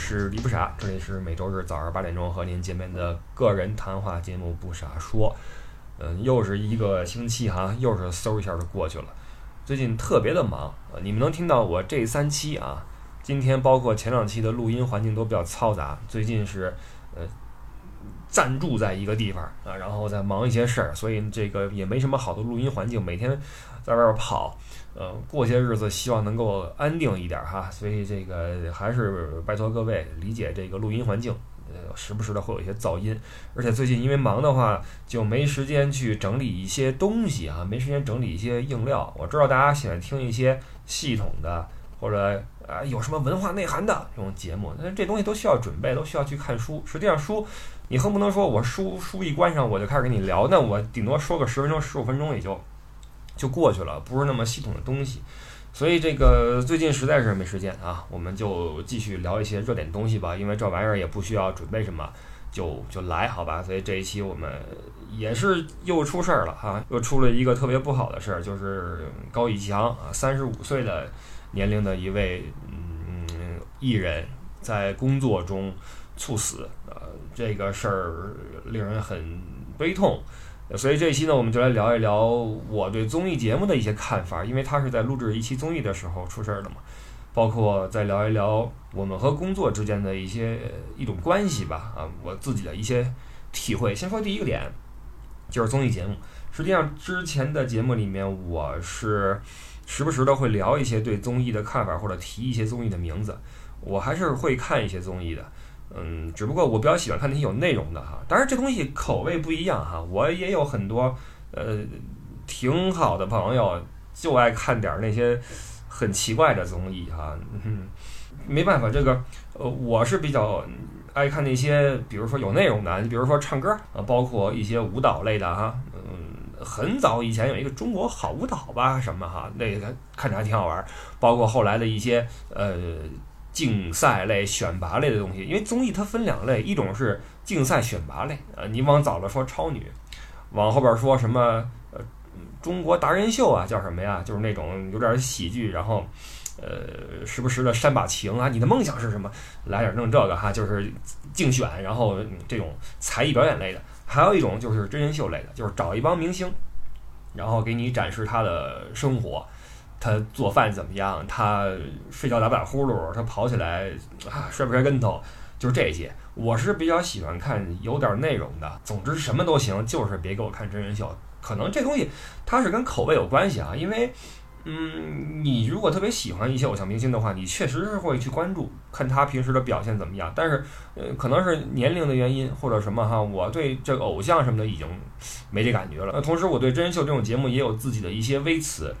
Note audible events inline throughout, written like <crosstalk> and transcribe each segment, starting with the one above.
是李不傻，这里是每周日早上八点钟和您见面的个人谈话节目《不傻说》。嗯，又是一个星期哈，又是嗖一下就过去了。最近特别的忙，呃，你们能听到我这三期啊，今天包括前两期的录音环境都比较嘈杂。最近是呃暂住在一个地方啊，然后在忙一些事儿，所以这个也没什么好的录音环境，每天在外边跑。呃，过些日子希望能够安定一点哈，所以这个还是拜托各位理解这个录音环境，呃，时不时的会有一些噪音，而且最近因为忙的话，就没时间去整理一些东西啊，没时间整理一些硬料。我知道大家喜欢听一些系统的或者啊有什么文化内涵的这种节目，那这东西都需要准备，都需要去看书。实际上书，你恨不能说我书书一关上我就开始跟你聊，那我顶多说个十分钟、十五分钟也就。就过去了，不是那么系统的东西，所以这个最近实在是没时间啊，我们就继续聊一些热点东西吧，因为这玩意儿也不需要准备什么，就就来好吧。所以这一期我们也是又出事儿了哈，又出了一个特别不好的事儿，就是高以翔啊，三十五岁的年龄的一位嗯艺人，在工作中猝死，呃，这个事儿令人很悲痛。所以这一期呢，我们就来聊一聊我对综艺节目的一些看法，因为他是在录制一期综艺的时候出事儿的嘛。包括再聊一聊我们和工作之间的一些一种关系吧，啊，我自己的一些体会。先说第一个点，就是综艺节目。实际上之前的节目里面，我是时不时的会聊一些对综艺的看法，或者提一些综艺的名字。我还是会看一些综艺的。嗯，只不过我比较喜欢看那些有内容的哈，当然这东西口味不一样哈。我也有很多呃挺好的朋友，就爱看点那些很奇怪的综艺哈。嗯，<laughs> 没办法，这个呃我是比较爱看那些，比如说有内容的，你比如说唱歌啊，包括一些舞蹈类的哈。嗯，很早以前有一个中国好舞蹈吧什么哈，那个看着还挺好玩。包括后来的一些呃。竞赛类、选拔类的东西，因为综艺它分两类，一种是竞赛选拔类，呃，你往早了说超女，往后边说什么呃中国达人秀啊，叫什么呀？就是那种有点喜剧，然后呃时不时的煽把情啊，你的梦想是什么？来点弄这个哈，就是竞选，然后这种才艺表演类的，还有一种就是真人秀类的，就是找一帮明星，然后给你展示他的生活。他做饭怎么样？他睡觉打不打呼噜？他跑起来啊摔不摔跟头？就是这些。我是比较喜欢看有点内容的。总之什么都行，就是别给我看真人秀。可能这东西它是跟口味有关系啊。因为，嗯，你如果特别喜欢一些偶像明星的话，你确实是会去关注，看他平时的表现怎么样。但是，呃，可能是年龄的原因或者什么哈，我对这个偶像什么的已经没这感觉了。那同时，我对真人秀这种节目也有自己的一些微词。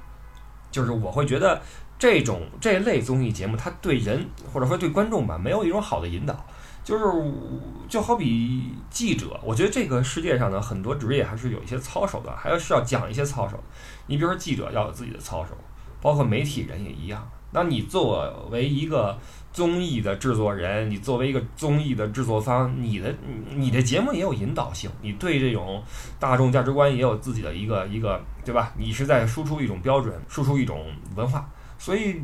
就是我会觉得这种这类综艺节目，它对人或者说对观众吧，没有一种好的引导。就是就好比记者，我觉得这个世界上呢，很多职业还是有一些操守的，还要需要讲一些操守。你比如说记者要有自己的操守，包括媒体人也一样。那你作为一个综艺的制作人，你作为一个综艺的制作方，你的你的节目也有引导性，你对这种大众价值观也有自己的一个一个，对吧？你是在输出一种标准，输出一种文化，所以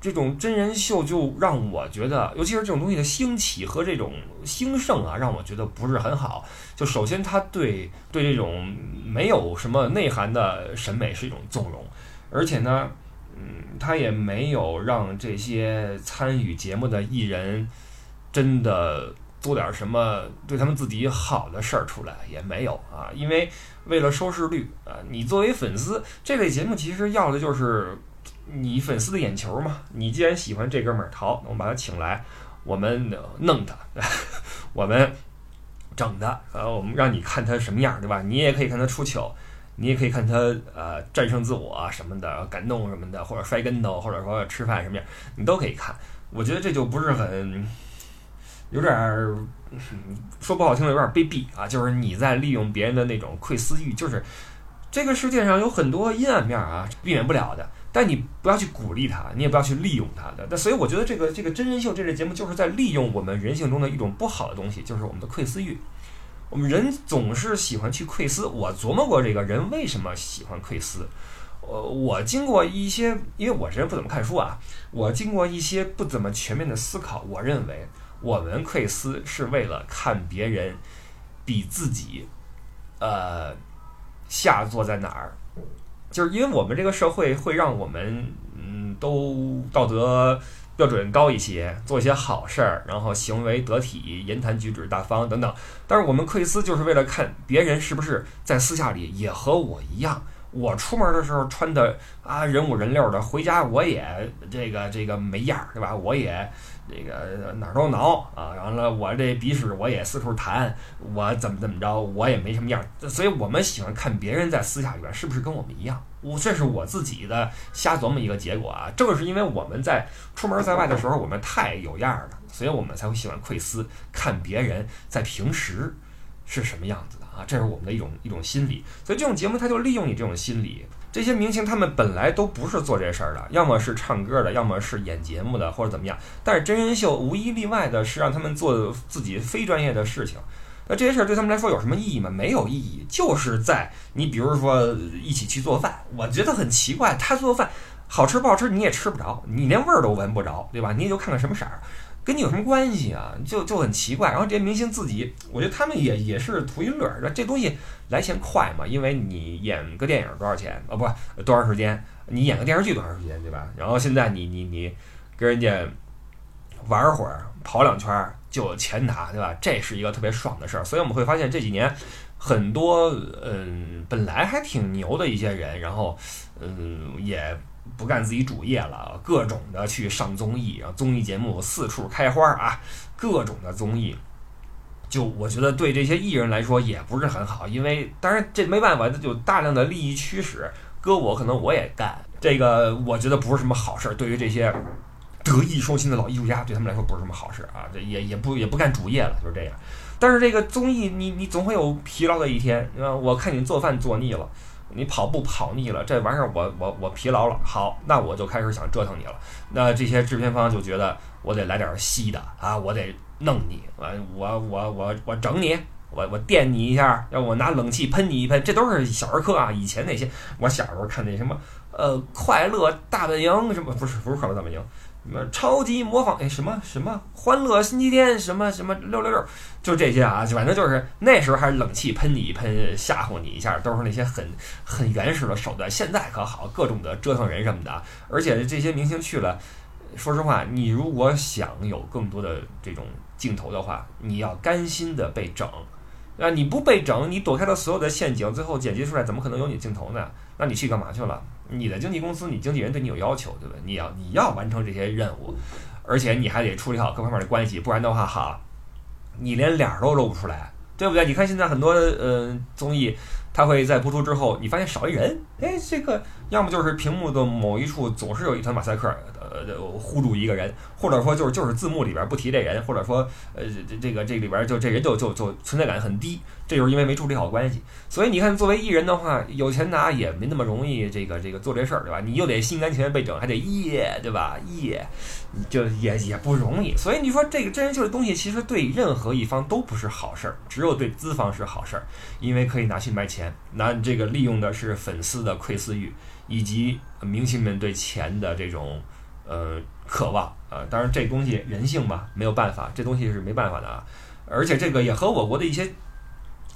这种真人秀就让我觉得，尤其是这种东西的兴起和这种兴盛啊，让我觉得不是很好。就首先，它对对这种没有什么内涵的审美是一种纵容，而且呢。嗯，他也没有让这些参与节目的艺人真的做点什么对他们自己好的事儿出来，也没有啊。因为为了收视率啊，你作为粉丝，这类节目其实要的就是你粉丝的眼球嘛。你既然喜欢这哥们儿，好，我们把他请来，我们弄他，<laughs> 我们整他，呃，我们让你看他什么样，对吧？你也可以看他出糗。你也可以看他呃战胜自我什么的感动什么的，或者摔跟头，或者说吃饭什么样，你都可以看。我觉得这就不是很有点儿说不好听的有点卑鄙啊，就是你在利用别人的那种窥私欲。就是这个世界上有很多阴暗面啊，避免不了的，但你不要去鼓励他，你也不要去利用他的。那所以我觉得这个这个真人秀这类节目就是在利用我们人性中的一种不好的东西，就是我们的窥私欲。我们人总是喜欢去窥私。我琢磨过这个人为什么喜欢窥私。呃，我经过一些，因为我这人不怎么看书啊，我经过一些不怎么全面的思考，我认为我们窥私是为了看别人比自己，呃，下作在哪儿，就是因为我们这个社会会让我们，嗯，都道德。标准高一些，做一些好事儿，然后行为得体，言谈举止大方等等。但是我们窥私就是为了看别人是不是在私下里也和我一样。我出门的时候穿的啊人五人六的，回家我也这个这个没样儿，对吧？我也这个哪儿都挠啊，完了我这鼻屎我也四处弹，我怎么怎么着，我也没什么样儿。所以我们喜欢看别人在私下里边是不是跟我们一样。我这是我自己的瞎琢磨一个结果啊。正是因为我们在出门在外的时候，我们太有样儿了，所以我们才会喜欢窥私，看别人在平时是什么样子的。啊，这是我们的一种一种心理，所以这种节目它就利用你这种心理。这些明星他们本来都不是做这事儿的，要么是唱歌的，要么是演节目的，或者怎么样。但是真人秀无一例外的是让他们做自己非专业的事情。那这些事儿对他们来说有什么意义吗？没有意义，就是在你比如说一起去做饭，我觉得很奇怪，他做饭好吃不好吃你也吃不着，你连味儿都闻不着，对吧？你也就看看什么色儿。跟你有什么关系啊？就就很奇怪。然后这些明星自己，我觉得他们也也是图一乐儿。这东西来钱快嘛？因为你演个电影多少钱？哦，不，多长时间？你演个电视剧多长时间，对吧？然后现在你你你跟人家玩会儿，跑两圈就有钱拿，对吧？这是一个特别爽的事儿。所以我们会发现这几年很多嗯本来还挺牛的一些人，然后嗯也。不干自己主业了，各种的去上综艺，然后综艺节目四处开花啊，各种的综艺，就我觉得对这些艺人来说也不是很好，因为当然这没办法，这就大量的利益驱使，搁我可能我也干这个，我觉得不是什么好事儿。对于这些德艺双馨的老艺术家，对他们来说不是什么好事啊，这也也不也不干主业了，就是这样。但是这个综艺，你你总会有疲劳的一天，啊，我看你做饭做腻了。你跑步跑腻了，这玩意儿我我我疲劳了，好，那我就开始想折腾你了。那这些制片方就觉得我得来点稀的啊，我得弄你，完我我我我整你，我我电你一下，让我拿冷气喷你一喷，这都是小儿科啊。以前那些我小时候看那什么呃快乐大本营什么不是不是快乐大本营。什么超级模仿？哎，什么什么欢乐星期天？什么什么六六六？就这些啊，反正就是那时候还是冷气喷你一喷，吓唬你一下，都是那些很很原始的手段。现在可好，各种的折腾人什么的。而且这些明星去了，说实话，你如果想有更多的这种镜头的话，你要甘心的被整。啊，你不被整，你躲开了所有的陷阱，最后剪辑出来怎么可能有你镜头呢？那你去干嘛去了？你的经纪公司，你经纪人对你有要求，对吧？你要你要完成这些任务，而且你还得处理好各方面的关系，不然的话，哈，你连脸都露不出来，对不对？你看现在很多呃综艺，它会在播出之后，你发现少一人，哎，这个要么就是屏幕的某一处总是有一团马赛克，呃，护住一个人，或者说就是就是字幕里边不提这人，或者说呃这这个这里边就这人就就就存在感很低。这就是因为没处理好关系，所以你看，作为艺人的话，有钱拿也没那么容易，这个这个做这事儿，对吧？你又得心甘情愿被整，还得耶，对吧？耶，就也也不容易。所以你说这个真人秀的东西，其实对任何一方都不是好事儿，只有对资方是好事儿，因为可以拿去卖钱，拿这个利用的是粉丝的窥私欲，以及明星们对钱的这种呃渴望啊。当然，这东西人性嘛，没有办法，这东西是没办法的啊。而且这个也和我国的一些。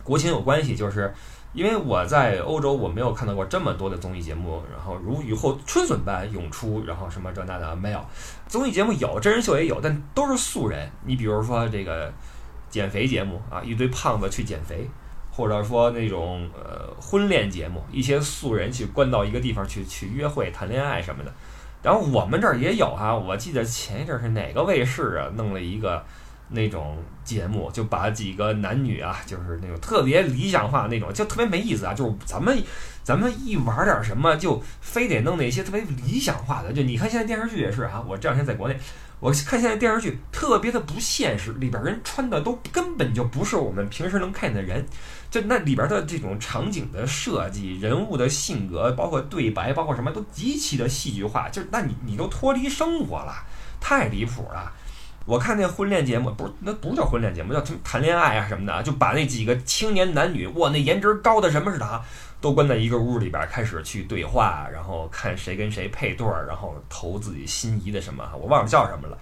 国情有关系，就是因为我在欧洲，我没有看到过这么多的综艺节目，然后如雨后春笋般涌出，然后什么这那的没有。综艺节目有，真人秀也有，但都是素人。你比如说这个减肥节目啊，一堆胖子去减肥，或者说那种呃婚恋节目，一些素人去关到一个地方去去约会、谈恋爱什么的。然后我们这儿也有哈，我记得前一阵是哪个卫视啊弄了一个。那种节目就把几个男女啊，就是那种特别理想化那种，就特别没意思啊。就是咱们，咱们一玩点什么，就非得弄那些特别理想化的。就你看现在电视剧也是啊，我这两天在国内，我看现在电视剧特别的不现实，里边人穿的都根本就不是我们平时能看见的人。就那里边的这种场景的设计、人物的性格，包括对白，包括什么都极其的戏剧化。就是那你你都脱离生活了，太离谱了。我看那婚恋节目，不是那不叫婚恋节目，叫他们谈恋爱啊什么的，就把那几个青年男女，哇，那颜值高的什么似的啊，都关在一个屋里边开始去对话，然后看谁跟谁配对儿，然后投自己心仪的什么，我忘了叫什么了。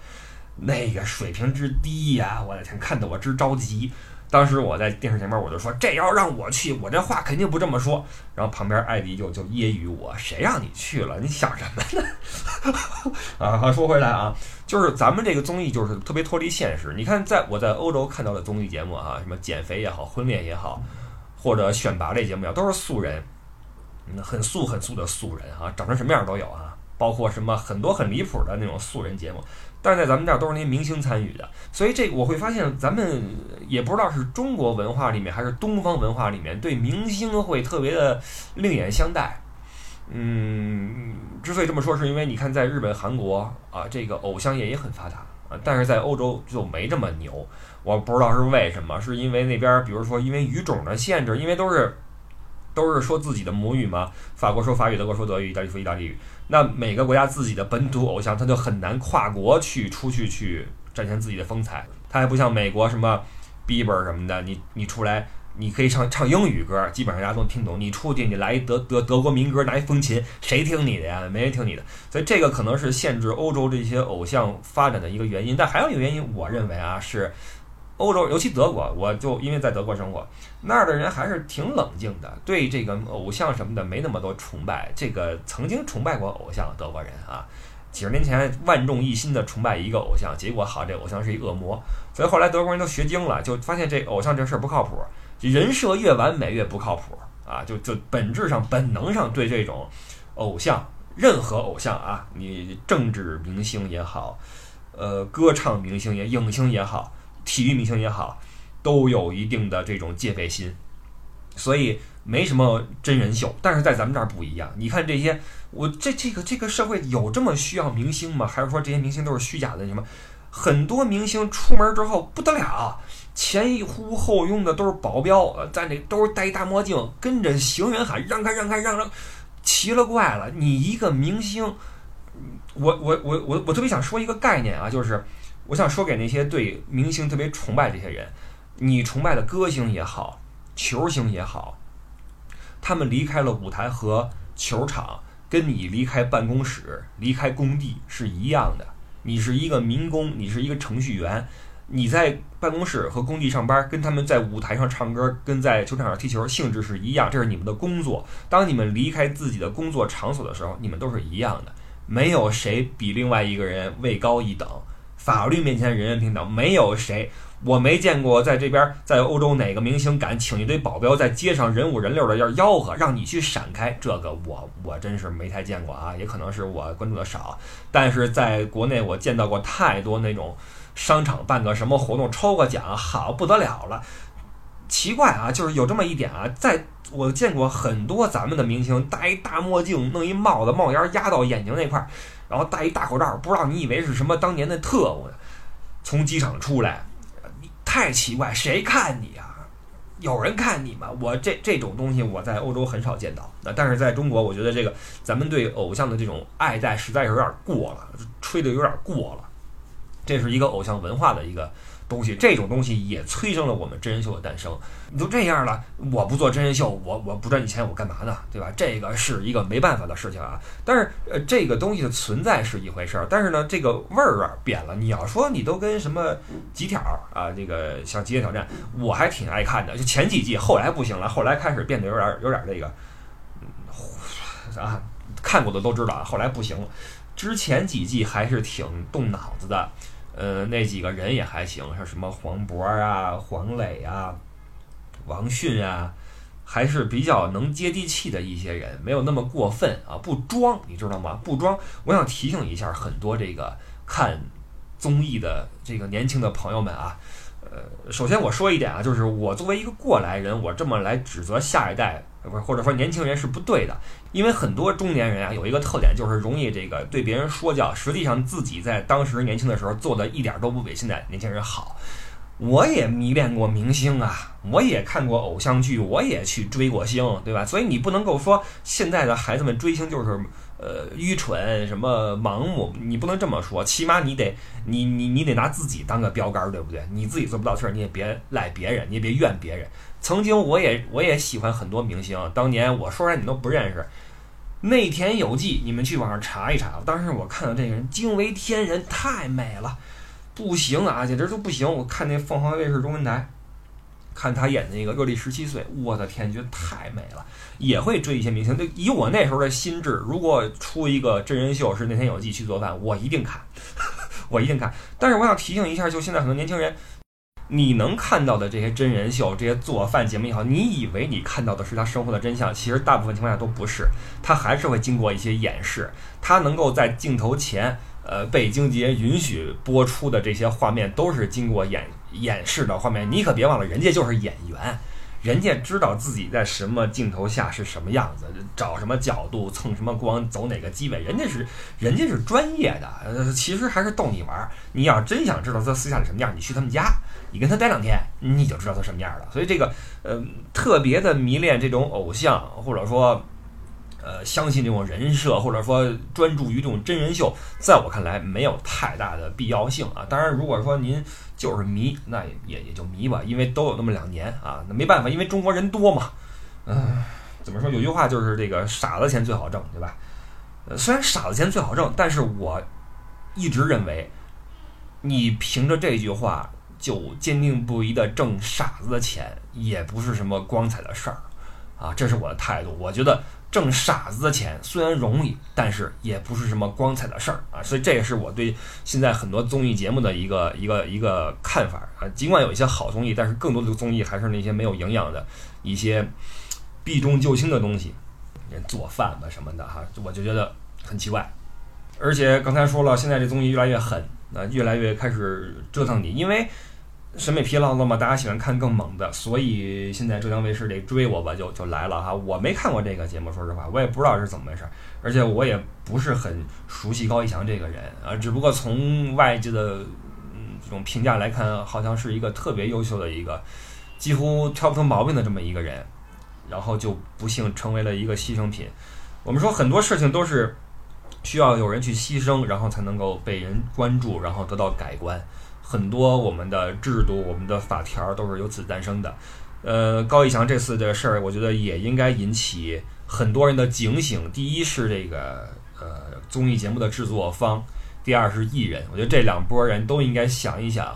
那个水平之低呀，我的天，看得我直着急。当时我在电视前面，我就说：“这要让我去，我这话肯定不这么说。”然后旁边艾迪就就揶揄我：“谁让你去了？你想什么呢？” <laughs> 啊，说回来啊，就是咱们这个综艺就是特别脱离现实。你看，在我在欧洲看到的综艺节目啊，什么减肥也好，婚恋也好，或者选拔类节目也好，都是素人，很素很素的素人啊，长成什么样都有啊，包括什么很多很离谱的那种素人节目。但是在咱们这儿都是那些明星参与的，所以这我会发现，咱们也不知道是中国文化里面还是东方文化里面对明星会特别的另眼相待。嗯，之所以这么说，是因为你看，在日本、韩国啊，这个偶像业也很发达啊，但是在欧洲就没这么牛。我不知道是为什么，是因为那边，比如说因为语种的限制，因为都是。都是说自己的母语嘛，法国说法语，德国说德语，意大利说意大利语。那每个国家自己的本土偶像，他就很难跨国去出去去展现自己的风采。他还不像美国什么 Bieber 什么的，你你出来你可以唱唱英语歌，基本上大家都能听懂。你出去你来一德德德国民歌，拿一风琴，谁听你的呀？没人听你的。所以这个可能是限制欧洲这些偶像发展的一个原因。但还有一个原因，我认为啊是。欧洲，尤其德国，我就因为在德国生活，那儿的人还是挺冷静的，对这个偶像什么的没那么多崇拜。这个曾经崇拜过偶像，德国人啊，几十年前万众一心的崇拜一个偶像，结果好，这偶像是一恶魔。所以后来德国人都学精了，就发现这偶像这事儿不靠谱，人设越完美越不靠谱啊！就就本质上、本能上对这种偶像，任何偶像啊，你政治明星也好，呃，歌唱明星也、影星也好。体育明星也好，都有一定的这种戒备心，所以没什么真人秀。但是在咱们这儿不一样，你看这些，我这这个这个社会有这么需要明星吗？还是说这些明星都是虚假的？什么很多明星出门之后不得了，前呼后拥的都是保镖，在那都是戴大墨镜，跟着行人喊让开让开让让，奇了怪了。你一个明星，我我我我我特别想说一个概念啊，就是。我想说给那些对明星特别崇拜这些人，你崇拜的歌星也好，球星也好，他们离开了舞台和球场，跟你离开办公室、离开工地是一样的。你是一个民工，你是一个程序员，你在办公室和工地上班，跟他们在舞台上唱歌、跟在球场上踢球性质是一样，这是你们的工作。当你们离开自己的工作场所的时候，你们都是一样的，没有谁比另外一个人位高一等。法律面前人人平等，没有谁，我没见过在这边在欧洲哪个明星敢请一堆保镖在街上人五人六的要吆喝，让你去闪开，这个我我真是没太见过啊，也可能是我关注的少，但是在国内我见到过太多那种商场办个什么活动抽个奖，好不得了了。奇怪啊，就是有这么一点啊，在我见过很多咱们的明星戴一大墨镜，弄一帽子帽檐压到眼睛那块儿。然后戴一大口罩，不知道你以为是什么当年的特务呢？从机场出来，你太奇怪，谁看你啊？有人看你吗？我这这种东西我在欧洲很少见到，那但是在中国，我觉得这个咱们对偶像的这种爱戴实在是有点过了，吹的有点过了。这是一个偶像文化的一个。东西这种东西也催生了我们真人秀的诞生。你都这样了，我不做真人秀，我我不赚你钱，我干嘛呢？对吧？这个是一个没办法的事情啊。但是呃，这个东西的存在是一回事儿，但是呢，这个味儿啊变了。你要说你都跟什么极挑啊，这个像极限挑战，我还挺爱看的。就前几季，后来不行了，后来开始变得有点有点这个，啊，看过的都知道，后来不行了。之前几季还是挺动脑子的。呃，那几个人也还行，像什么黄渤啊、黄磊啊、王迅啊，还是比较能接地气的一些人，没有那么过分啊，不装，你知道吗？不装。我想提醒一下很多这个看综艺的这个年轻的朋友们啊。呃，首先我说一点啊，就是我作为一个过来人，我这么来指责下一代，不是或者说年轻人是不对的，因为很多中年人啊有一个特点，就是容易这个对别人说教，实际上自己在当时年轻的时候做的一点都不比现在年轻人好。我也迷恋过明星啊，我也看过偶像剧，我也去追过星，对吧？所以你不能够说现在的孩子们追星就是呃愚蠢、什么盲目，你不能这么说。起码你得你你你得拿自己当个标杆，对不对？你自己做不到事儿，你也别赖别人，你也别怨别人。曾经我也我也喜欢很多明星，当年我说出来你都不认识。内田有纪，你们去网上查一查。当时我看到这个人惊为天人，太美了，不行啊，简直都不行。我看那凤凰卫视中文台。看他演那个《热力十七岁》，我的天，觉得太美了。也会追一些明星。就以我那时候的心智，如果出一个真人秀是那天有纪去做饭，我一定看，<laughs> 我一定看。但是我想提醒一下，就现在很多年轻人，你能看到的这些真人秀、这些做饭节目也好，你以为你看到的是他生活的真相，其实大部分情况下都不是。他还是会经过一些掩饰，他能够在镜头前，呃，被经纪人允许播出的这些画面，都是经过演。演示的画面，你可别忘了，人家就是演员，人家知道自己在什么镜头下是什么样子，找什么角度，蹭什么光，走哪个机位，人家是人家是专业的。呃，其实还是逗你玩儿。你要真想知道他私下里什么样，你去他们家，你跟他待两天，你就知道他什么样了。所以这个，呃，特别的迷恋这种偶像，或者说。呃，相信这种人设，或者说专注于这种真人秀，在我看来没有太大的必要性啊。当然，如果说您就是迷，那也也也就迷吧，因为都有那么两年啊，那没办法，因为中国人多嘛。嗯，怎么说？有句话就是这个傻子钱最好挣，对吧？呃，虽然傻子钱最好挣，但是我一直认为，你凭着这句话就坚定不移的挣傻子的钱，也不是什么光彩的事儿啊。这是我的态度，我觉得。挣傻子的钱虽然容易，但是也不是什么光彩的事儿啊，所以这也是我对现在很多综艺节目的一个一个一个看法啊。尽管有一些好综艺，但是更多的综艺还是那些没有营养的一些避重就轻的东西，做饭吧什么的哈，我就觉得很奇怪。而且刚才说了，现在这综艺越来越狠，呃，越来越开始折腾你，因为。审美疲劳了嘛？大家喜欢看更猛的，所以现在浙江卫视得追我吧，就就来了哈。我没看过这个节目，说实话，我也不知道是怎么回事，而且我也不是很熟悉高以翔这个人啊。只不过从外界的嗯这种评价来看，好像是一个特别优秀的一个，几乎挑不出毛病的这么一个人，然后就不幸成为了一个牺牲品。我们说很多事情都是需要有人去牺牲，然后才能够被人关注，然后得到改观。很多我们的制度、我们的法条都是由此诞生的。呃，高以翔这次的事儿，我觉得也应该引起很多人的警醒。第一是这个呃综艺节目的制作方，第二是艺人。我觉得这两拨人都应该想一想。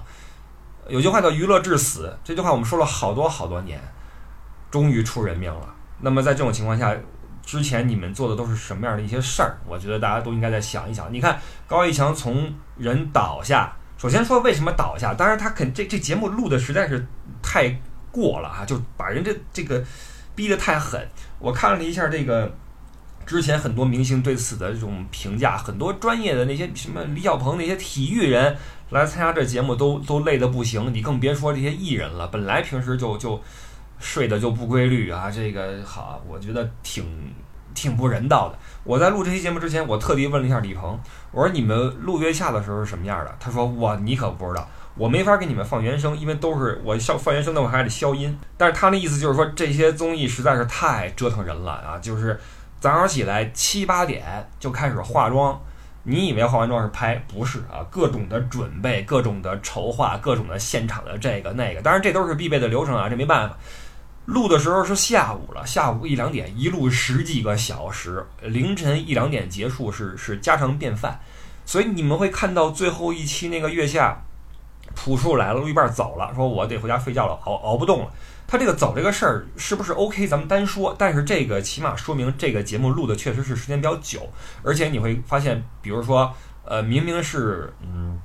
有句话叫“娱乐至死”，这句话我们说了好多好多年，终于出人命了。那么在这种情况下，之前你们做的都是什么样的一些事儿？我觉得大家都应该再想一想。你看高以翔从人倒下。首先说为什么倒下，当然他肯这这节目录的实在是太过了哈，就把人这这个逼得太狠。我看了一下这个之前很多明星对此的这种评价，很多专业的那些什么李小鹏那些体育人来参加这节目都都累得不行，你更别说这些艺人了。本来平时就就睡得就不规律啊，这个好，我觉得挺。挺不人道的。我在录这期节目之前，我特地问了一下李鹏，我说你们录月下的时候是什么样的？他说哇，你可不知道，我没法给你们放原声，因为都是我消放原声的，我还得消音。但是他那意思就是说，这些综艺实在是太折腾人了啊！就是早上起来七八点就开始化妆，你以为化完妆是拍？不是啊，各种的准备，各种的筹划，各种的现场的这个那个，当然这都是必备的流程啊，这没办法。录的时候是下午了，下午一两点，一录十几个小时，凌晨一两点结束是是家常便饭，所以你们会看到最后一期那个月下，朴树来了，录一半走了，说我得回家睡觉了，熬熬不动了。他这个走这个事儿是不是 OK？咱们单说，但是这个起码说明这个节目录的确实是时间比较久，而且你会发现，比如说，呃，明明是嗯。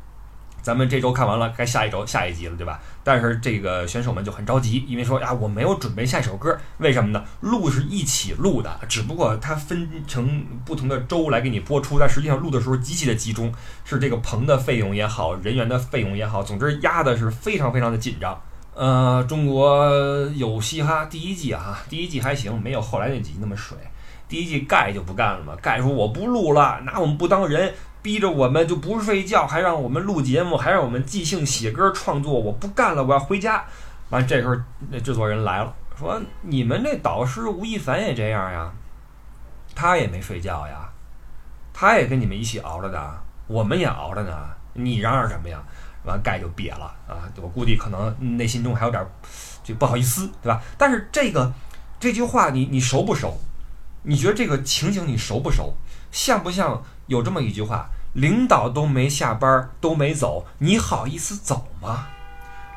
咱们这周看完了，该下一周下一集了，对吧？但是这个选手们就很着急，因为说呀，我没有准备下一首歌，为什么呢？录是一起录的，只不过它分成不同的周来给你播出，但实际上录的时候极其的集中，是这个棚的费用也好，人员的费用也好，总之压的是非常非常的紧张。呃，中国有嘻哈第一季啊，第一季还行，没有后来那几集那么水。第一季盖就不干了嘛，盖说我不录了，拿我们不当人。逼着我们就不睡觉，还让我们录节目，还让我们即兴写歌创作。我不干了，我要回家。完，这时候那制作人来了，说：“你们那导师吴亦凡也这样呀？他也没睡觉呀？他也跟你们一起熬着的，我们也熬着呢，你嚷嚷什么呀？完盖就瘪了啊！我估计可能内心中还有点就不好意思，对吧？但是这个这句话你你熟不熟？你觉得这个情景你熟不熟？像不像有这么一句话？领导都没下班都没走，你好意思走吗？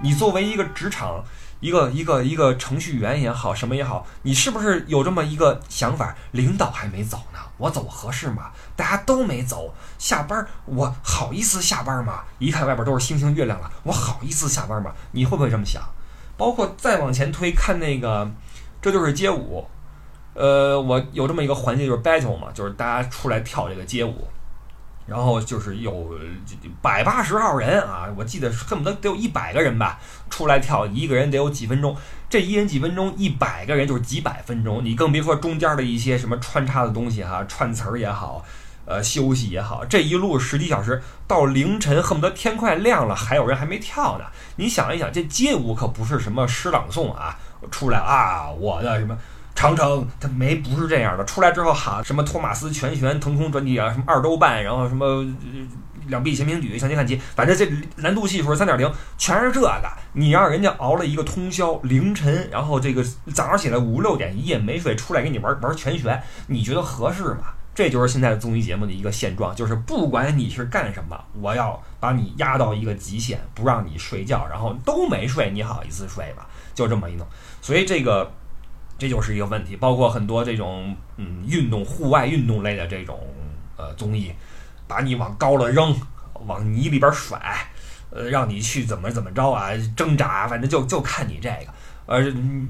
你作为一个职场一个一个一个程序员也好，什么也好，你是不是有这么一个想法？领导还没走呢，我走合适吗？大家都没走，下班我好意思下班吗？一看外边都是星星月亮了，我好意思下班吗？你会不会这么想？包括再往前推，看那个，这就是街舞。呃，我有这么一个环节，就是 battle 嘛，就是大家出来跳这个街舞，然后就是有百八十号人啊，我记得恨不得得有一百个人吧，出来跳，一个人得有几分钟，这一人几分钟，一百个人就是几百分钟，你更别说中间的一些什么穿插的东西哈，串词儿也好，呃，休息也好，这一路十几小时到凌晨，恨不得天快亮了，还有人还没跳呢。你想一想，这街舞可不是什么诗朗诵啊，出来啊，我的什么。长城，他没不是这样的。出来之后喊什么托马斯全旋、腾空转体啊，什么二周半，然后什么两臂前平举、向前看齐，反正这难度系数三点零，全是这个。你让人家熬了一个通宵，凌晨，然后这个早上起来五六点一夜没睡，出来给你玩玩全旋，你觉得合适吗？这就是现在的综艺节目的一个现状，就是不管你是干什么，我要把你压到一个极限，不让你睡觉，然后都没睡，你好意思睡吗？就这么一弄，所以这个。这就是一个问题，包括很多这种嗯运动、户外运动类的这种呃综艺，把你往高了扔，往泥里边甩，呃，让你去怎么怎么着啊，挣扎，反正就就看你这个。呃，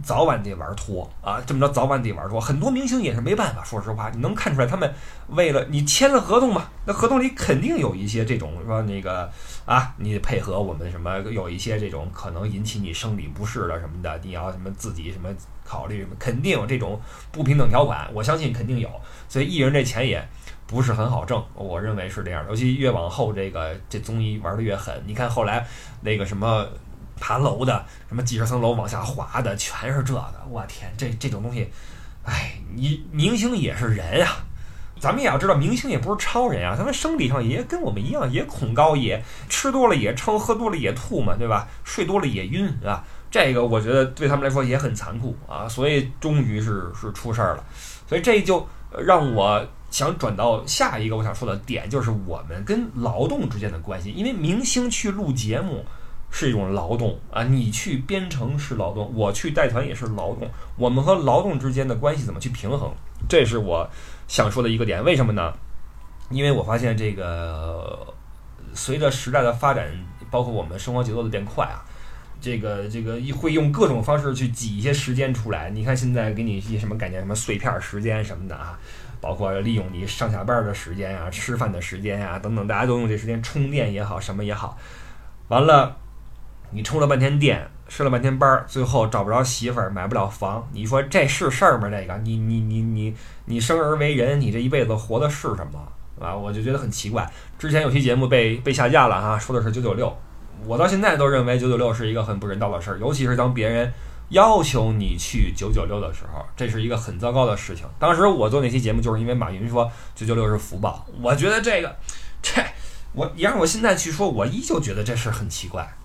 早晚得玩脱啊，这么着早晚得玩脱。很多明星也是没办法，说实话，你能看出来他们为了你签了合同嘛，那合同里肯定有一些这种说那个啊，你得配合我们什么，有一些这种可能引起你生理不适的什么的，你要什么自己什么考虑什么，肯定有这种不平等条款，我相信肯定有。所以艺人这钱也不是很好挣，我认为是这样。尤其越往后这个这综艺玩的越狠，你看后来那个什么。爬楼的，什么几十层楼往下滑的，全是这个。我天，这这种东西，哎，你明星也是人啊，咱们也要知道，明星也不是超人啊，他们生理上也跟我们一样，也恐高，也吃多了也撑，喝多了也吐嘛，对吧？睡多了也晕，啊？这个我觉得对他们来说也很残酷啊，所以终于是是出事儿了。所以这就让我想转到下一个我想说的点，就是我们跟劳动之间的关系，因为明星去录节目。是一种劳动啊！你去编程是劳动，我去带团也是劳动。我们和劳动之间的关系怎么去平衡？这是我想说的一个点。为什么呢？因为我发现这个随着时代的发展，包括我们生活节奏的变快啊，这个这个会用各种方式去挤一些时间出来。你看现在给你一些什么概念，什么碎片时间什么的啊，包括利用你上下班的时间啊、吃饭的时间呀等等，大家都用这时间充电也好，什么也好，完了。你充了半天电，上了半天班，最后找不着媳妇儿，买不了房，你说这是事儿吗？这个，你你你你你生而为人，你这一辈子活的是什么啊？我就觉得很奇怪。之前有期节目被被下架了哈，说的是九九六，我到现在都认为九九六是一个很不人道的事儿，尤其是当别人要求你去九九六的时候，这是一个很糟糕的事情。当时我做那期节目，就是因为马云说九九六是福报，我觉得这个，这我你让我现在去说，我依旧觉得这事很奇怪。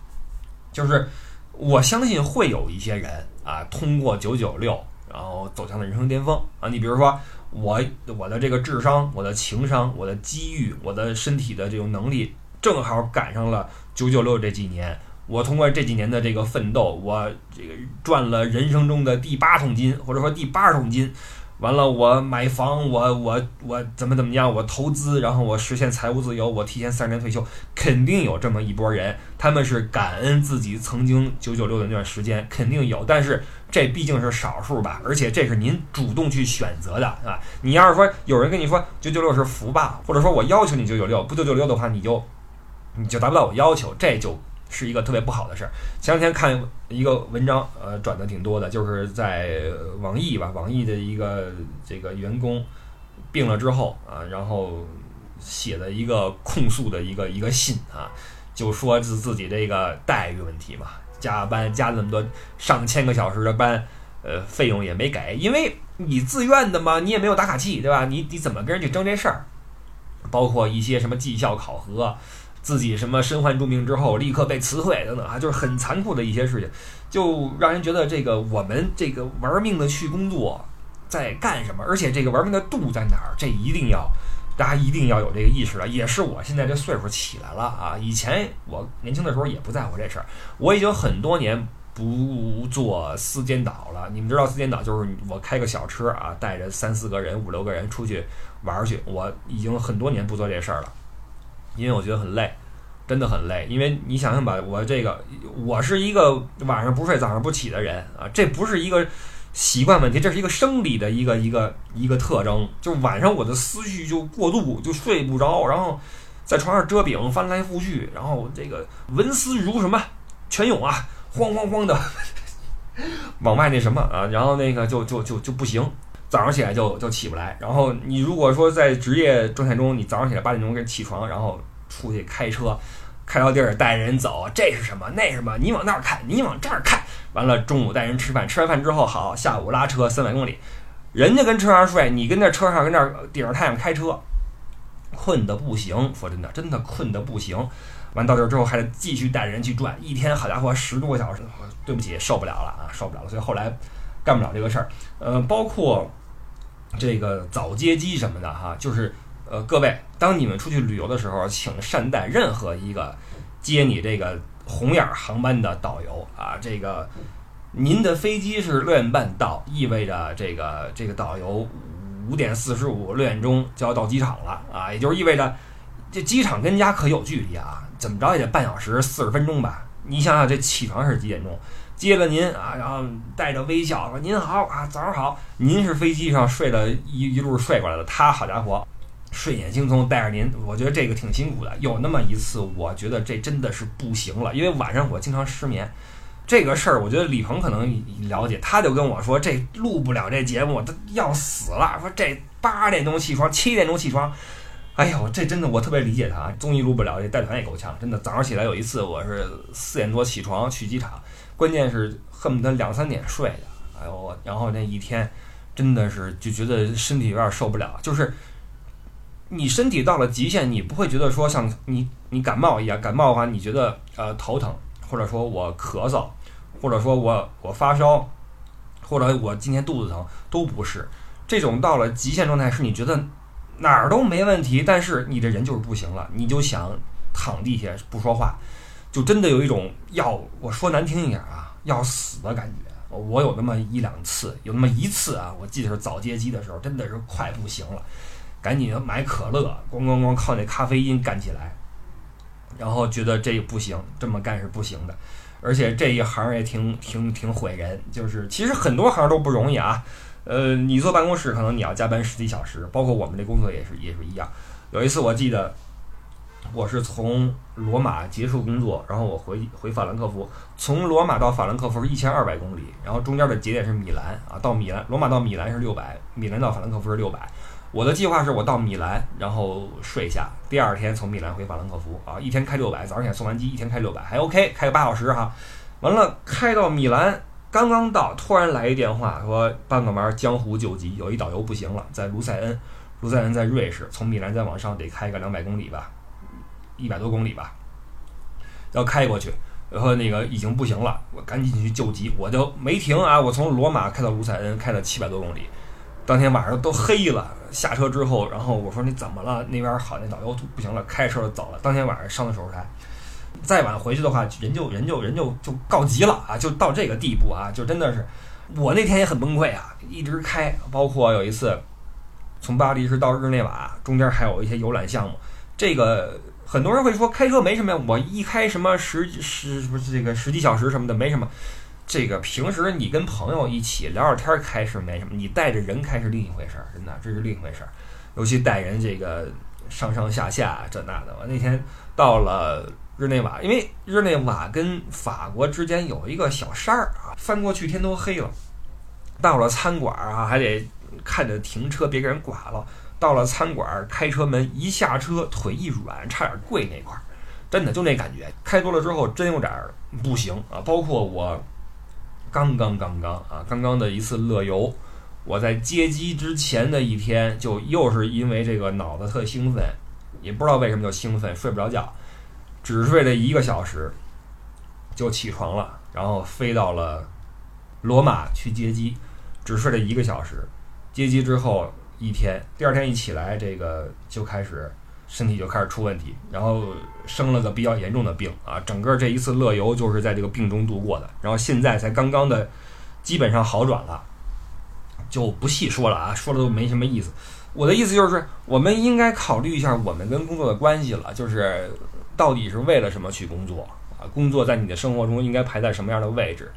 就是我相信会有一些人啊，通过九九六，然后走向了人生巅峰啊。你比如说我，我的这个智商、我的情商、我的机遇、我的身体的这种能力，正好赶上了九九六这几年。我通过这几年的这个奋斗，我这个赚了人生中的第八桶金，或者说第八十桶金。完了，我买房，我我我怎么怎么样？我投资，然后我实现财务自由，我提前三年退休，肯定有这么一波人，他们是感恩自己曾经九九六的那段时间，肯定有。但是这毕竟是少数吧，而且这是您主动去选择的，是吧？你要是说有人跟你说九九六是福吧，或者说我要求你九九六，不九九六的话，你就你就达不到我要求，这就。是一个特别不好的事儿。前两天看一个文章，呃，转的挺多的，就是在网易吧，网易的一个这个员工病了之后啊，然后写的一个控诉的一个一个信啊，就说自自己这个待遇问题嘛，加班加那么多上千个小时的班，呃，费用也没给，因为你自愿的嘛，你也没有打卡器，对吧？你你怎么跟人去争这事儿？包括一些什么绩效考核，自己什么身患重病之后立刻被辞退等等啊，就是很残酷的一些事情，就让人觉得这个我们这个玩命的去工作在干什么，而且这个玩命的度在哪儿，这一定要大家一定要有这个意识了。也是我现在这岁数起来了啊，以前我年轻的时候也不在乎这事儿，我已经很多年。不做私间导了，你们知道私间导就是我开个小车啊，带着三四个人、五六个人出去玩去。我已经很多年不做这事儿了，因为我觉得很累，真的很累。因为你想想吧，我这个我是一个晚上不睡、早上不起的人啊，这不是一个习惯问题，这是一个生理的一个一个一个特征。就晚上我的思绪就过度，就睡不着，然后在床上遮饼翻来覆去，然后这个文思如什么泉涌啊。慌慌慌的 <laughs> 往外那什么啊，然后那个就就就就不行，早上起来就就起不来。然后你如果说在职业状态中，你早上起来八点钟给起床，然后出去开车，开到地儿带人走，这是什么？那什么？你往那儿看，你往这儿看。完了，中午带人吃饭，吃完饭之后好，下午拉车三百公里，人家跟车上睡，你跟那车上跟那顶着太阳开车，困的不行。说真的，真的困的不行。完到这儿之后还得继续带人去转，一天好家伙十多个小时，对不起受不了了啊，受不了了，所以后来干不了这个事儿。呃，包括这个早接机什么的哈，就是呃各位，当你们出去旅游的时候，请善待任何一个接你这个红眼航班的导游啊。这个您的飞机是六点半到，意味着这个这个导游五点四十五六点钟就要到机场了啊，也就是意味着这机场跟家可有距离啊。怎么着也得半小时四十分钟吧？你想想这起床是几点钟？接了您啊，然后带着微笑说：“您好啊，早上好。”您是飞机上睡了一一路睡过来的，他好家伙，睡眼惺忪带着您，我觉得这个挺辛苦的。有那么一次，我觉得这真的是不行了，因为晚上我经常失眠。这个事儿，我觉得李鹏可能了解，他就跟我说：“这录不了这节目，他要死了。”说这八点钟起床，七点钟起床。哎呦，这真的我特别理解他！综艺录不了，这带团也够呛。真的，早上起来有一次，我是四点多起床去机场，关键是恨不得两三点睡的。哎呦我，然后那一天真的是就觉得身体有点受不了。就是你身体到了极限，你不会觉得说像你你感冒一样，感冒的话你觉得呃头疼，或者说我咳嗽，或者说我我发烧，或者我今天肚子疼，都不是这种到了极限状态，是你觉得。哪儿都没问题，但是你这人就是不行了，你就想躺地下不说话，就真的有一种要我说难听一点啊，要死的感觉。我有那么一两次，有那么一次啊，我记得是早接机的时候，真的是快不行了，赶紧买可乐，咣咣咣靠那咖啡因干起来，然后觉得这不行，这么干是不行的，而且这一行也挺挺挺毁人，就是其实很多行都不容易啊。呃，你坐办公室可能你要加班十几小时，包括我们这工作也是也是一样。有一次我记得，我是从罗马结束工作，然后我回回法兰克福，从罗马到法兰克福是一千二百公里，然后中间的节点是米兰啊，到米兰，罗马到米兰是六百，米兰到法兰克福是六百。我的计划是我到米兰，然后睡下，第二天从米兰回法兰克福啊，一天开六百，早上起来送完机，一天开六百还 OK，开个八小时哈，完了开到米兰。刚刚到，突然来一电话，说帮个忙，江湖救急，有一导游不行了，在卢塞恩，卢塞恩在瑞士，从米兰再往上得开个两百公里吧，一百多公里吧，要开过去，然后那个已经不行了，我赶紧去救急，我就没停啊，我从罗马开到卢塞恩，开了七百多公里，当天晚上都黑了，下车之后，然后我说你怎么了？那边好，那导游不行了，开车走了，当天晚上上的手术台。再晚回去的话，人就人就人就就告急了啊！就到这个地步啊！就真的是，我那天也很崩溃啊！一直开，包括有一次从巴黎是到日内瓦，中间还有一些游览项目。这个很多人会说开车没什么呀，我一开什么十十不是这个十几小时什么的没什么。这个平时你跟朋友一起聊聊天开是没什么，你带着人开是另一回事儿，真的这是另一回事儿。尤其带人这个上上下下这那的，我那天到了。日内瓦，因为日内瓦跟法国之间有一个小山儿啊，翻过去天都黑了。到了餐馆啊，还得看着停车别给人剐了。到了餐馆，开车门一下车，腿一软，差点跪那块儿，真的就那感觉。开多了之后，真有点不行啊。包括我刚刚刚刚啊，刚刚的一次乐游，我在接机之前的一天，就又是因为这个脑子特兴奋。也不知道为什么就兴奋，睡不着觉，只睡了一个小时就起床了，然后飞到了罗马去接机，只睡了一个小时，接机之后一天，第二天一起来，这个就开始身体就开始出问题，然后生了个比较严重的病啊，整个这一次乐游就是在这个病中度过的，然后现在才刚刚的基本上好转了。就不细说了啊，说了都没什么意思。我的意思就是，我们应该考虑一下我们跟工作的关系了，就是到底是为了什么去工作啊？工作在你的生活中应该排在什么样的位置？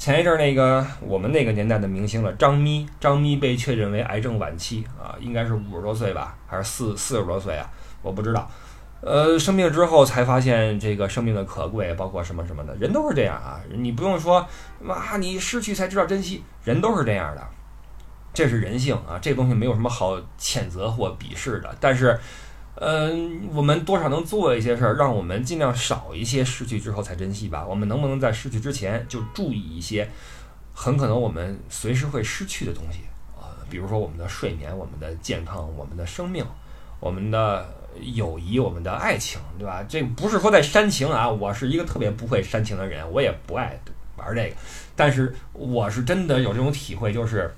前一阵那个我们那个年代的明星了，张咪，张咪被确诊为癌症晚期啊，应该是五十多岁吧，还是四四十多岁啊？我不知道。呃，生病之后才发现这个生命的可贵，包括什么什么的，人都是这样啊，你不用说，妈，你失去才知道珍惜，人都是这样的。这是人性啊，这东西没有什么好谴责或鄙视的。但是，嗯，我们多少能做一些事儿，让我们尽量少一些失去之后才珍惜吧。我们能不能在失去之前就注意一些，很可能我们随时会失去的东西啊？比如说我们的睡眠、我们的健康、我们的生命、我们的友谊、我们的爱情，对吧？这不是说在煽情啊，我是一个特别不会煽情的人，我也不爱玩这个。但是我是真的有这种体会，就是。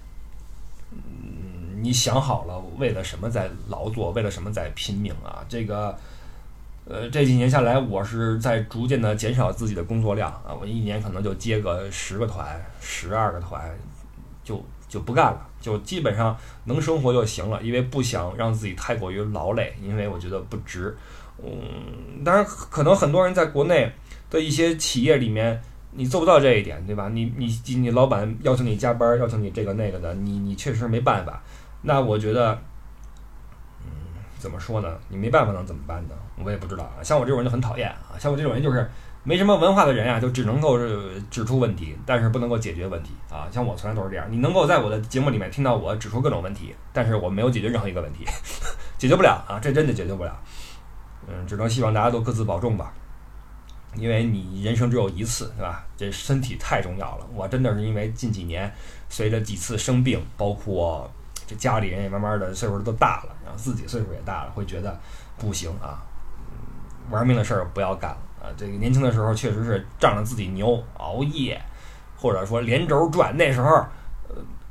你想好了为了什么在劳作，为了什么在拼命啊？这个，呃，这几年下来，我是在逐渐的减少自己的工作量啊。我一年可能就接个十个团、十二个团，就就不干了，就基本上能生活就行了，因为不想让自己太过于劳累，因为我觉得不值。嗯，当然，可能很多人在国内的一些企业里面，你做不到这一点，对吧？你你你老板要求你加班，要求你这个那个的，你你确实没办法。那我觉得，嗯，怎么说呢？你没办法能怎么办呢？我也不知道啊。像我这种人就很讨厌啊。像我这种人就是没什么文化的人呀，就只能够指出问题，但是不能够解决问题啊。像我从来都是这样。你能够在我的节目里面听到我指出各种问题，但是我没有解决任何一个问题，<laughs> 解决不了啊，这真的解决不了。嗯，只能希望大家都各自保重吧，因为你人生只有一次，对吧？这身体太重要了。我真的是因为近几年随着几次生病，包括。这家里人也慢慢的岁数都大了，然后自己岁数也大了，会觉得不行啊，玩命的事儿不要干了啊。这个年轻的时候确实是仗着自己牛，熬夜，或者说连轴转。那时候，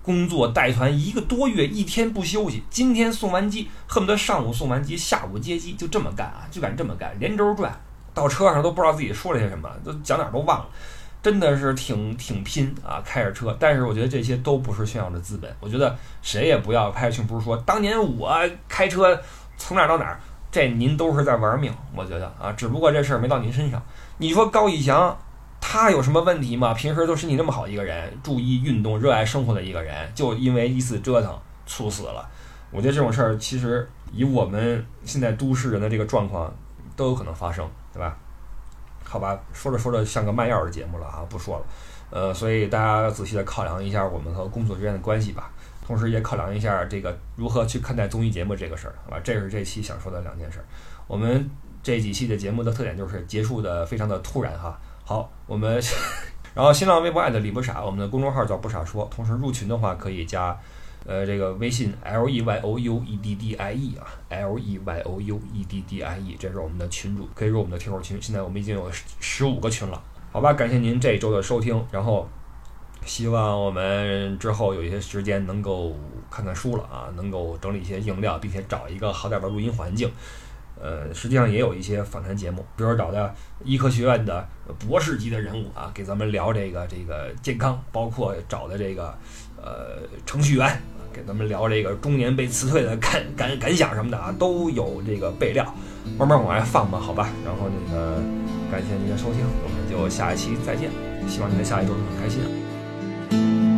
工作带团一个多月，一天不休息。今天送完机，恨不得上午送完机，下午接机，就这么干啊，就敢这么干，连轴转。到车上都不知道自己说了些什么，都讲哪儿都忘了。真的是挺挺拼啊，开着车，但是我觉得这些都不是炫耀的资本。我觉得谁也不要拍着胸脯说当年我开车从哪儿到哪儿，这您都是在玩命。我觉得啊，只不过这事儿没到您身上。你说高以翔他有什么问题吗？平时都身体那么好一个人，注意运动、热爱生活的一个人，就因为一次折腾猝死了。我觉得这种事儿其实以我们现在都市人的这个状况都有可能发生，对吧？好吧，说着说着像个卖药的节目了啊，不说了，呃，所以大家仔细的考量一下我们和工作之间的关系吧，同时也考量一下这个如何去看待综艺节目这个事儿，好吧，这是这期想说的两件事。我们这几期的节目的特点就是结束的非常的突然哈。好，我们 <laughs> 然后新浪微博艾特李不傻，我们的公众号叫不傻说，同时入群的话可以加。呃，这个微信 L E Y O U E D D I E 啊，L E Y O U E D D I E，这是我们的群主，可以入我们的听友群。现在我们已经有十五个群了，好吧？感谢您这一周的收听，然后希望我们之后有一些时间能够看看书了啊，能够整理一些硬料，并且找一个好点的录音环境。呃，实际上也有一些访谈节目，比如说找的医科学院的博士级的人物啊，给咱们聊这个这个健康，包括找的这个呃程序员。给咱们聊这个中年被辞退的感感感想什么的啊，都有这个备料，慢慢往外放吧，好吧。然后那个感谢您的收听，我们就下一期再见，希望您的下一周都很开心。